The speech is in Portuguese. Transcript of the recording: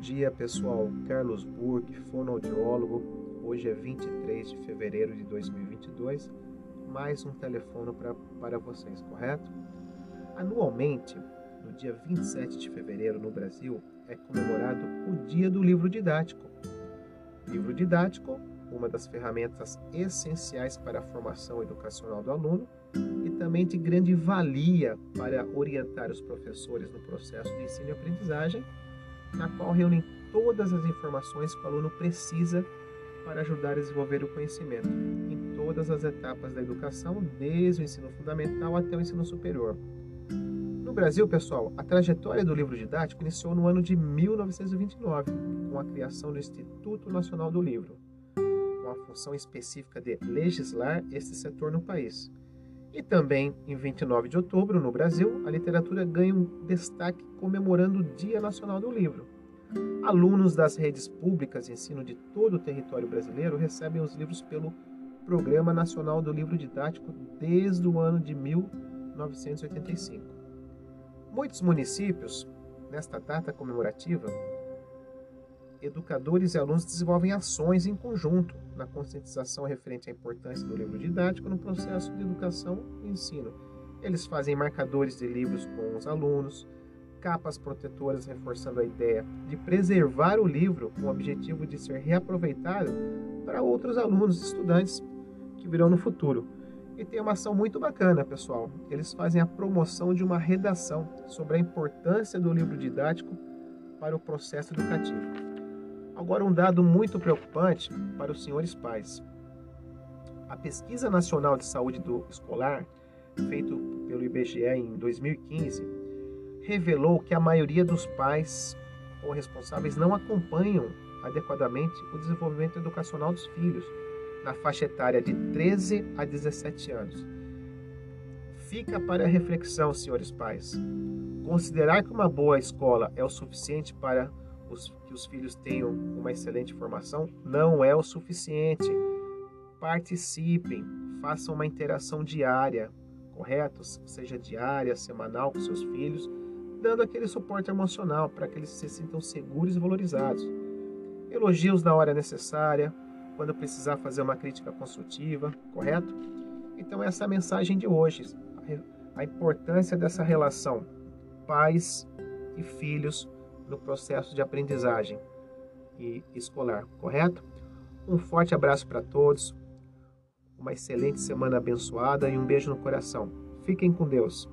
dia, pessoal. Carlos Burke, fonoaudiólogo. Hoje é 23 de fevereiro de 2022. Mais um telefone pra, para vocês, correto? Anualmente, no dia 27 de fevereiro no Brasil, é comemorado o Dia do Livro Didático. Livro didático, uma das ferramentas essenciais para a formação educacional do aluno e também de grande valia para orientar os professores no processo de ensino e aprendizagem na qual reúnem todas as informações que o aluno precisa para ajudar a desenvolver o conhecimento em todas as etapas da educação, desde o ensino fundamental até o ensino superior. No Brasil, pessoal, a trajetória do livro didático iniciou no ano de 1929, com a criação do Instituto Nacional do Livro, com a função específica de legislar esse setor no país. E também, em 29 de outubro, no Brasil, a literatura ganha um destaque comemorando o Dia Nacional do Livro. Alunos das redes públicas de ensino de todo o território brasileiro recebem os livros pelo Programa Nacional do Livro Didático desde o ano de 1985. Muitos municípios, nesta data comemorativa, educadores e alunos desenvolvem ações em conjunto na conscientização referente à importância do livro didático no processo de educação e ensino. Eles fazem marcadores de livros com os alunos, capas protetoras reforçando a ideia de preservar o livro com o objetivo de ser reaproveitado para outros alunos e estudantes que virão no futuro. E tem uma ação muito bacana, pessoal. Eles fazem a promoção de uma redação sobre a importância do livro didático para o processo educativo. Agora, um dado muito preocupante para os senhores pais. A Pesquisa Nacional de Saúde do Escolar, feito pelo IBGE em 2015, revelou que a maioria dos pais ou responsáveis não acompanham adequadamente o desenvolvimento educacional dos filhos na faixa etária de 13 a 17 anos. Fica para reflexão, senhores pais. Considerar que uma boa escola é o suficiente para os, que os filhos tenham uma excelente formação não é o suficiente. Participem, façam uma interação diária, correto? Seja diária, semanal com seus filhos, dando aquele suporte emocional para que eles se sintam seguros e valorizados. Elogios na hora necessária, quando precisar fazer uma crítica construtiva, correto? Então, essa é a mensagem de hoje, a importância dessa relação pais e filhos no processo de aprendizagem e escolar, correto? Um forte abraço para todos, uma excelente semana abençoada e um beijo no coração. Fiquem com Deus.